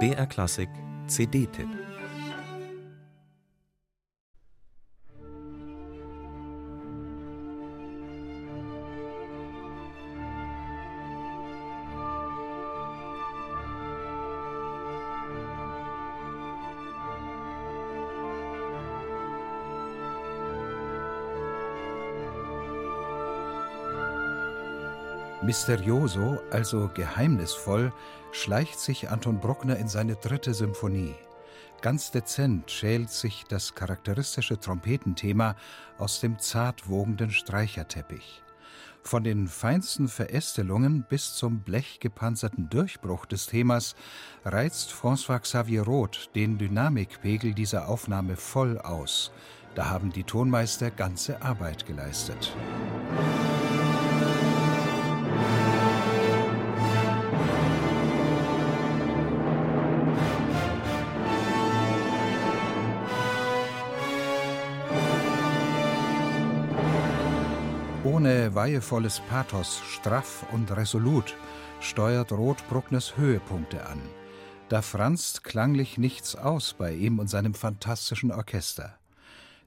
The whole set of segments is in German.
BR Klassik CD-Tipp Misterioso, also geheimnisvoll, schleicht sich Anton Bruckner in seine dritte Symphonie. Ganz dezent schält sich das charakteristische Trompetenthema aus dem zart wogenden Streicherteppich. Von den feinsten Verästelungen bis zum blechgepanzerten Durchbruch des Themas reizt François Xavier Roth den Dynamikpegel dieser Aufnahme voll aus. Da haben die Tonmeister ganze Arbeit geleistet. Ohne weihevolles Pathos, straff und resolut, steuert Roth Bruckners Höhepunkte an. Da franzt klanglich nichts aus bei ihm und seinem fantastischen Orchester.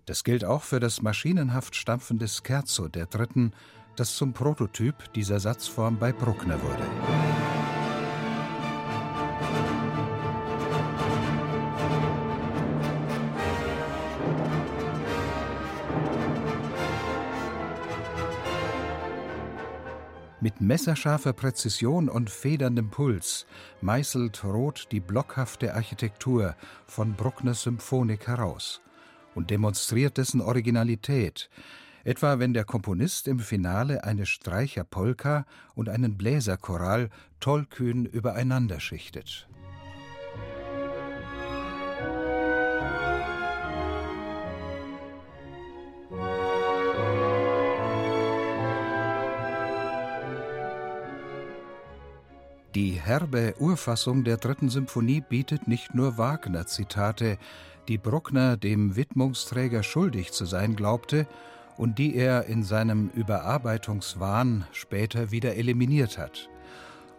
Das gilt auch für das maschinenhaft stampfende Scherzo der Dritten, das zum Prototyp dieser Satzform bei Bruckner wurde. Mit messerscharfer Präzision und federndem Puls meißelt Roth die blockhafte Architektur von Bruckners Symphonik heraus und demonstriert dessen Originalität, etwa wenn der Komponist im Finale eine Streicherpolka und einen Bläserchoral tollkühn übereinander schichtet. Die herbe Urfassung der dritten Symphonie bietet nicht nur Wagner-Zitate, die Bruckner dem Widmungsträger schuldig zu sein glaubte und die er in seinem Überarbeitungswahn später wieder eliminiert hat.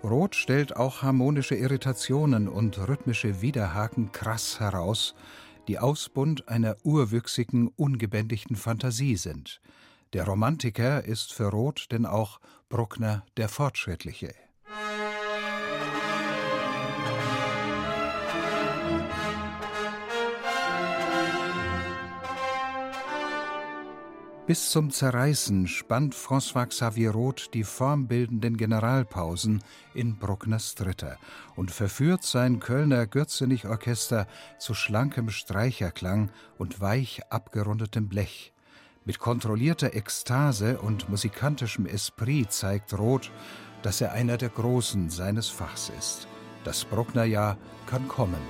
Roth stellt auch harmonische Irritationen und rhythmische Widerhaken krass heraus, die Ausbund einer urwüchsigen, ungebändigten Fantasie sind. Der Romantiker ist für Roth denn auch Bruckner der Fortschrittliche. Bis zum Zerreißen spannt François Xavier Roth die formbildenden Generalpausen in Bruckners Dritter und verführt sein Kölner Gürzenich-Orchester zu schlankem Streicherklang und weich abgerundetem Blech. Mit kontrollierter Ekstase und musikantischem Esprit zeigt Roth, dass er einer der Großen seines Fachs ist. Das Brucknerjahr kann kommen.